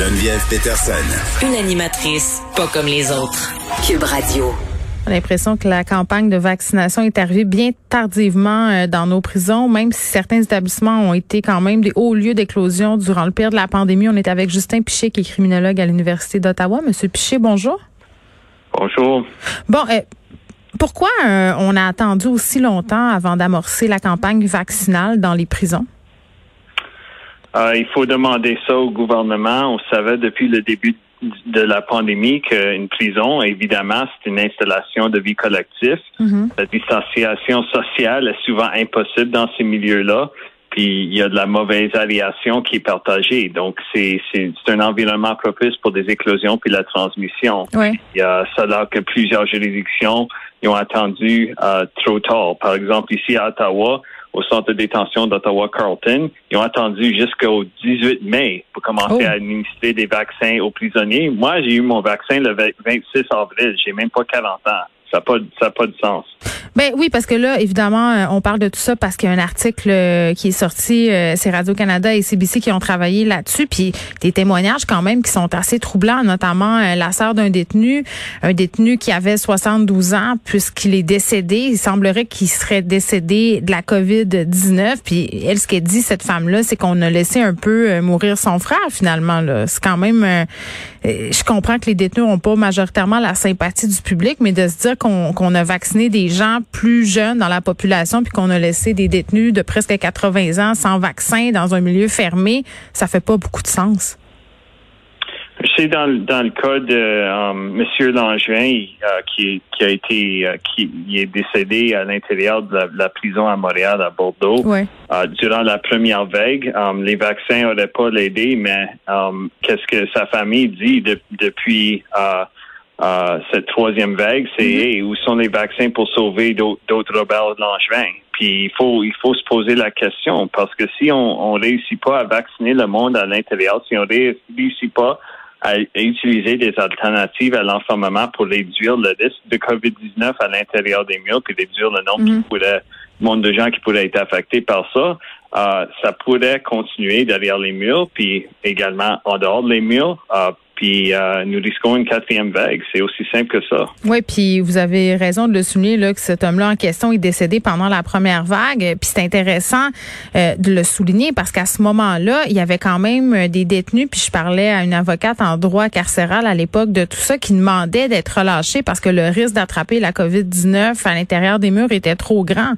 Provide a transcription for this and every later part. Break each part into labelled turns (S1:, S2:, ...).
S1: Geneviève Peterson.
S2: Une animatrice pas comme les autres. Cube Radio.
S3: On a l'impression que la campagne de vaccination est arrivée bien tardivement euh, dans nos prisons, même si certains établissements ont été quand même des hauts lieux d'éclosion durant le pire de la pandémie. On est avec Justin Piché, qui est criminologue à l'Université d'Ottawa. Monsieur Piché, bonjour.
S4: Bonjour.
S3: Bon, euh, pourquoi euh, on a attendu aussi longtemps avant d'amorcer la campagne vaccinale dans les prisons?
S4: Il faut demander ça au gouvernement. On savait depuis le début de la pandémie qu'une prison, évidemment, c'est une installation de vie collective.
S3: Mm-hmm.
S4: La distanciation sociale est souvent impossible dans ces milieux-là. Puis il y a de la mauvaise aviation qui est partagée. Donc c'est c'est un environnement propice pour des éclosions puis la transmission. Il y a cela que plusieurs juridictions ils ont attendu euh, trop tard. Par exemple, ici à Ottawa, au centre de détention d'Ottawa-Carlton. Ils ont attendu jusqu'au 18 mai pour commencer
S3: Oh.
S4: à administrer des vaccins aux prisonniers. Moi, j'ai eu mon vaccin le 26 avril. J'ai même pas 40 ans. Ça n'a pas, pas de sens.
S3: Ben oui, parce que là, évidemment, euh, on parle de tout ça parce qu'il y a un article euh, qui est sorti, euh, c'est Radio-Canada et CBC qui ont travaillé là-dessus, puis des témoignages quand même qui sont assez troublants, notamment la sœur d'un détenu, un détenu qui avait 72 ans, puisqu'il est décédé. Il semblerait qu'il serait décédé de la COVID-19, puis elle, ce qu'elle dit, cette femme-là, c'est qu'on a laissé un peu mourir son frère, finalement. là. C'est quand même... je comprends que les détenus n'ont pas majoritairement la sympathie du public, mais de se dire qu'on a vacciné des gens plus jeunes dans la population puis qu'on a laissé des détenus de presque 80 ans sans vaccin dans un milieu fermé, ça fait pas beaucoup de sens.
S4: Je sais dans, le- dans le cas de euh, Monsieur Langevin, euh, qui, qui a été euh, qui est décédé à l'intérieur de la, de la prison à Montréal, à Bordeaux.
S3: Ouais.
S4: Euh, durant la première vague, les vaccins n'auraient pas l'aidé, mais qu'est-ce que sa famille dit de- depuis euh, cette troisième vague, c'est Hey, où sont les vaccins pour sauver d'autres d'autres Robert Langevin? Puis il faut il faut se poser la question parce que si on on réussit pas à vacciner le monde à l'intérieur, si on ré- réussit pas à, à utiliser des alternatives à l'enfermement pour réduire le risque de COVID-19 à l'intérieur des murs, puis réduire le nombre
S3: Mhm.
S4: qui pourrait, le nombre de gens qui pourraient être affectés par ça, euh, ça pourrait continuer derrière les murs, puis également en dehors des murs, euh, puis euh, nous risquons une quatrième vague. C'est aussi simple que ça.
S3: Oui, puis vous avez raison de le souligner là que cet homme-là en question est décédé pendant la première vague. Puis c'est intéressant euh, de le souligner parce qu'à ce moment-là, il y avait quand même euh, des détenus. Puis je parlais à une avocate en droit carcéral à l'époque de tout ça qui demandait d'être relâché parce que le risque d'attraper la COVID-19 à l'intérieur des murs était trop grand.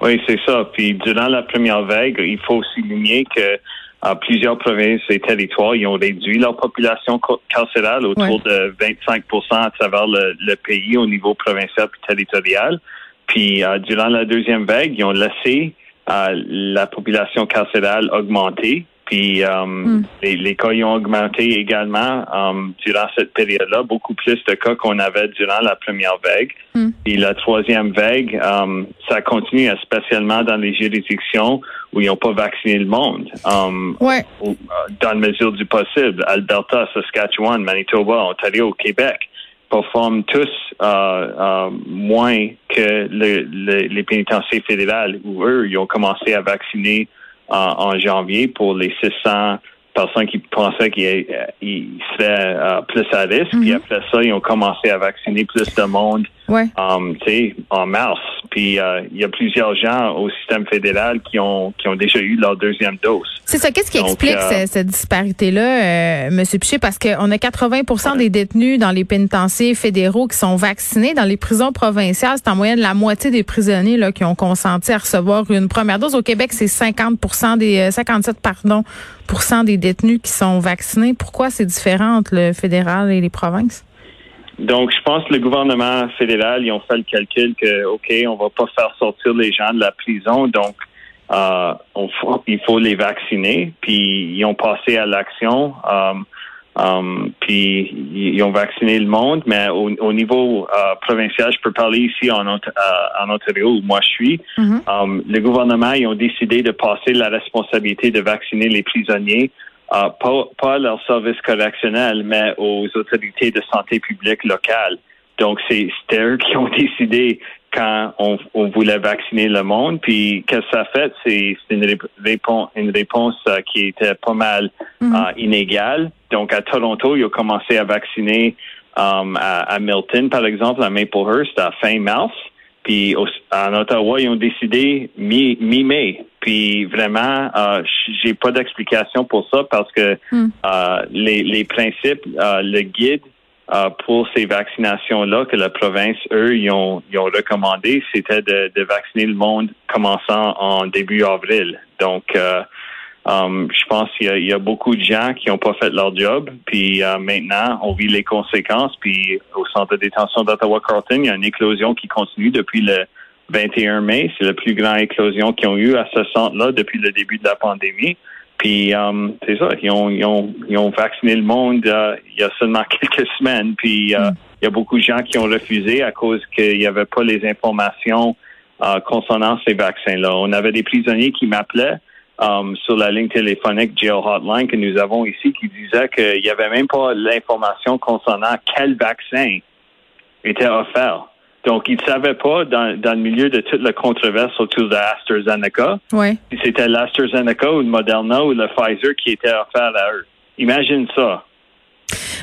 S4: Oui, c'est ça. Puis durant la première vague, il faut souligner que euh, plusieurs provinces et territoires ils ont réduit leur population carcérale autour de 25% à travers le, le pays au niveau provincial et territorial. Puis euh, durant la deuxième vague, ils ont laissé euh, la population carcérale augmenter. Puis euh, les, les cas ont augmenté également euh, durant cette période-là, beaucoup plus de cas qu'on avait durant la première vague. Et la troisième vague, euh, ça continue, spécialement dans les juridictions où ils n'ont pas vacciné le monde.
S3: Ouais.
S4: ou, dans la mesure du possible, Alberta, Saskatchewan, Manitoba, Ontario, Québec performent tous euh, euh, moins que le- le- les pénitenciers fédérales où eux, ils ont commencé à vacciner en, en janvier pour les 600 personnes qui pensaient qu'ils euh, seraient euh, plus à risque. Puis après ça, ils ont commencé à vacciner plus de monde
S3: Ouais.
S4: um, en mars. Puis euh, il y a plusieurs gens au système fédéral qui ont qui ont déjà eu leur deuxième dose.
S3: C'est ça. Qu'est-ce qui
S4: Donc,
S3: explique
S4: euh,
S3: ce- cette disparité-là, euh, Monsieur Piché? Parce qu'on a 80 des détenus dans les pénitenciers fédéraux qui sont vaccinés. Dans les prisons provinciales, c'est en moyenne la moitié des prisonniers là, qui ont consenti à recevoir une première dose. Au Québec, c'est 50 des euh, 57 pardon des détenus qui sont vaccinés. Pourquoi c'est différent entre le fédéral et les provinces?
S4: Donc, je pense que le gouvernement fédéral, ils ont fait le calcul que, OK, on va pas faire sortir les gens de la prison, donc euh, on faut- il faut les vacciner. Puis, ils ont passé à l'action. um, um, puis, ils ont vacciné le monde. Mais au, au niveau euh, provincial, je peux parler ici en, Ont- euh, en Ontario, où moi je suis. Um, le gouvernement, ils ont décidé de passer la responsabilité de vacciner les prisonniers euh, pas, pas à leur service correctionnel, mais aux autorités de santé publique locales. Donc, c'est c'était eux qui ont décidé quand on, voulait vacciner le monde. Puis qu'est-ce que ça a fait? C'est une réponse, une réponse euh, qui était pas mal mhm. euh, inégale. Donc à Toronto, ils ont commencé à vacciner um, à, Milton, par exemple, à Maplehurst, à fin mars. Puis en Ottawa, ils ont décidé mi-mai. Puis vraiment, euh, j'ai pas d'explication pour ça parce que hmm. euh, les, les principes, le guide euh, pour ces vaccinations-là que la province, eux, ils ont, ils ont recommandé, c'était de, de, vacciner le monde commençant en début avril. Donc, euh, um, je pense qu'il y, y, a beaucoup de gens qui n'ont pas fait leur job. Puis euh, maintenant, on vit les conséquences. Puis au centre de détention d'Ottawa-Carlton, il y a une éclosion qui continue depuis le 21 mai. C'est la plus grande éclosion qu'ils ont eu à ce centre-là depuis le début de la pandémie. Puis euh, c'est ça, ils ont, ils, ont, ils ont vacciné le monde euh, il y a seulement quelques semaines. Puis euh, mm. il y a beaucoup de gens qui ont refusé à cause qu'il n'y avait pas les informations concernant ces vaccins-là. On avait des prisonniers qui m'appelaient sur la ligne téléphonique Jail Hotline que nous avons ici qui disaient qu'il n'y avait même pas l'information concernant quel vaccin était offert. Donc, ils ne savaient pas, dans, dans, le milieu de toute la controverse autour de AstraZeneca, si c'était l'AstraZeneca ou le Moderna ou le Pfizer qui était offert à eux. Imagine ça.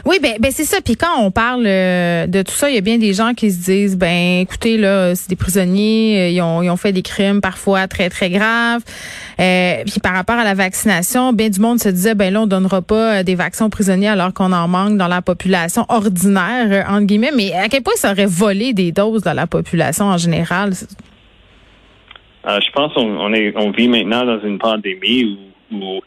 S3: Oui, ben, ben c'est ça. Puis quand on parle euh, de tout ça, il y a bien des gens qui se disent, ben écoutez, là, c'est des prisonniers, euh, ils ont, ils ont fait des crimes parfois très, très graves. Euh, puis par rapport à la vaccination, bien du monde se disait, ben là, on donnera pas des vaccins aux prisonniers alors qu'on en manque dans la population ordinaire, entre guillemets. Mais à quel point ça aurait volé des doses dans la population en général?
S4: je pense qu'on on vit maintenant dans une pandémie où, où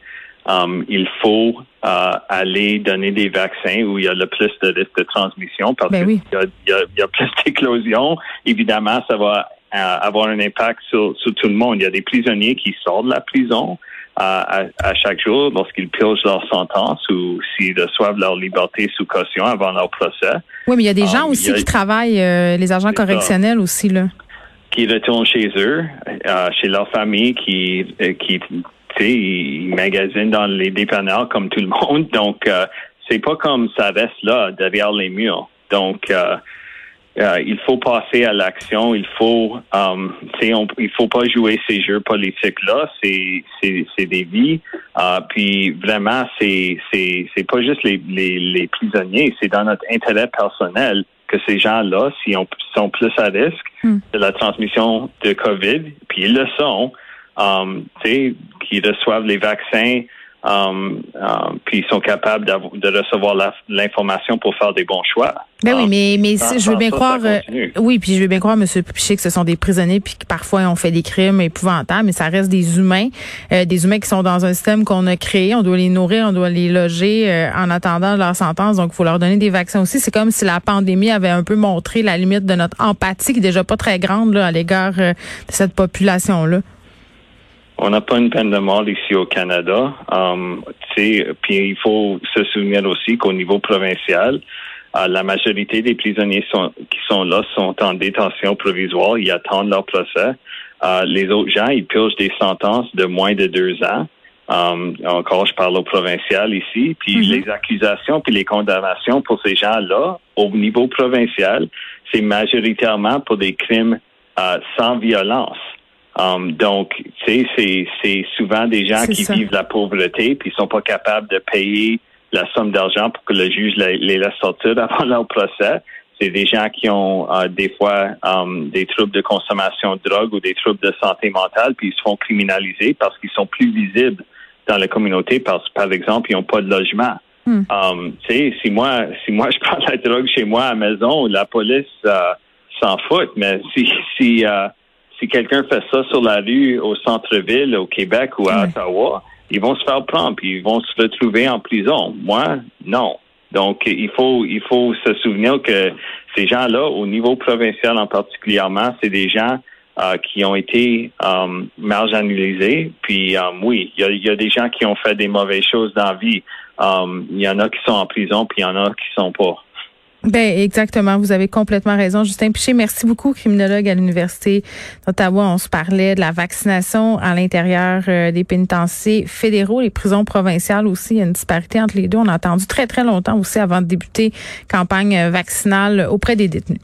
S4: Um, il faut aller donner des vaccins où il y a le plus de risque de transmission parce
S3: ben
S4: qu'il y, y, a, plus d'éclosions. Évidemment, ça va uh, avoir un impact sur, sur, tout le monde. Il y a des prisonniers qui sortent de la prison uh, à, à, chaque jour lorsqu'ils purgent leur sentence ou s'ils reçoivent leur liberté sous caution avant leur procès.
S3: Oui, mais il y a des gens um, aussi qui travaillent, euh, les agents correctionnels aussi, là
S4: qui retournent chez eux, euh, chez leur famille, qui, euh, qui ils magasinent dans les dépanneurs comme tout le monde. Donc, euh, c'est pas comme ça reste là, derrière les murs. Donc, euh, euh, il faut passer à l'action. Il faut, um, on, il faut pas jouer ces jeux politiques là. C'est, c'est, des vies. puis vraiment, c'est, c'est, c'est pas juste les, les, les prisonniers. C'est dans notre intérêt personnel que ces gens-là, s'ils sont plus à risque hmm. de la transmission de COVID, puis ils le sont, um, qui reçoivent les vaccins, um, um, puis ils sont capables de recevoir l'information pour faire des bons choix.
S3: Ben oui, mais mais je veux bien croire. Euh, oui, puis je veux bien croire, Monsieur Piché, que ce sont des prisonniers, puis que parfois ont fait des crimes épouvantables, mais ça reste des humains, euh, des humains qui sont dans un système qu'on a créé. On doit les nourrir, on doit les loger euh, en attendant leur sentence. Donc, il faut leur donner des vaccins aussi. C'est comme si la pandémie avait un peu montré la limite de notre empathie, qui est déjà pas très grande là, à l'égard de cette population là.
S4: On n'a pas une peine de mort ici au Canada. Um, puis il faut se souvenir aussi qu'au niveau provincial, uh, la majorité des prisonniers sont, qui sont là sont en détention provisoire. Ils attendent leur procès. Uh, les autres gens, ils purgent des sentences de moins de deux ans. Um, encore, je parle au provincial ici. Puis mm-hmm. les accusations puis les condamnations pour ces gens-là, au niveau provincial, c'est majoritairement pour des crimes uh, sans violence. Um, donc, tu sais, c'est souvent des gens qui vivent la pauvreté puis ils sont pas capables de payer la somme d'argent pour que le juge les, les laisse sortir avant leur procès. C'est des gens qui ont euh, des fois um, des troubles de consommation de drogue ou des troubles de santé mentale, puis ils se font criminaliser parce qu'ils sont plus visibles dans la communauté parce par exemple, ils n'ont pas de logement. Hmm. Um, tu sais, si moi, si moi je prends la drogue chez moi à la maison, la police euh, s'en fout. Mais si, si euh, si quelqu'un fait ça sur la rue au centre-ville, au Québec ou à Ottawa, ils vont se faire prendre puis ils vont se retrouver en prison. Moi, non. Donc, il faut, il faut se souvenir que ces gens-là, au niveau provincial en particulièrement, c'est des gens euh, qui ont été euh, marginalisés. Puis, euh, oui, il y a, y a, des gens qui ont fait des mauvaises choses dans la vie. Il y en a qui sont en prison, puis il y en a qui sont pas.
S3: Ben exactement, vous avez complètement raison, Justin Piché. Merci beaucoup, criminologue à l'université d'Ottawa. On se parlait de la vaccination à l'intérieur euh, des pénitenciers fédéraux, les prisons provinciales aussi. Il y a une disparité entre les deux. On a attendu très très longtemps aussi avant de débuter campagne vaccinale auprès des détenus.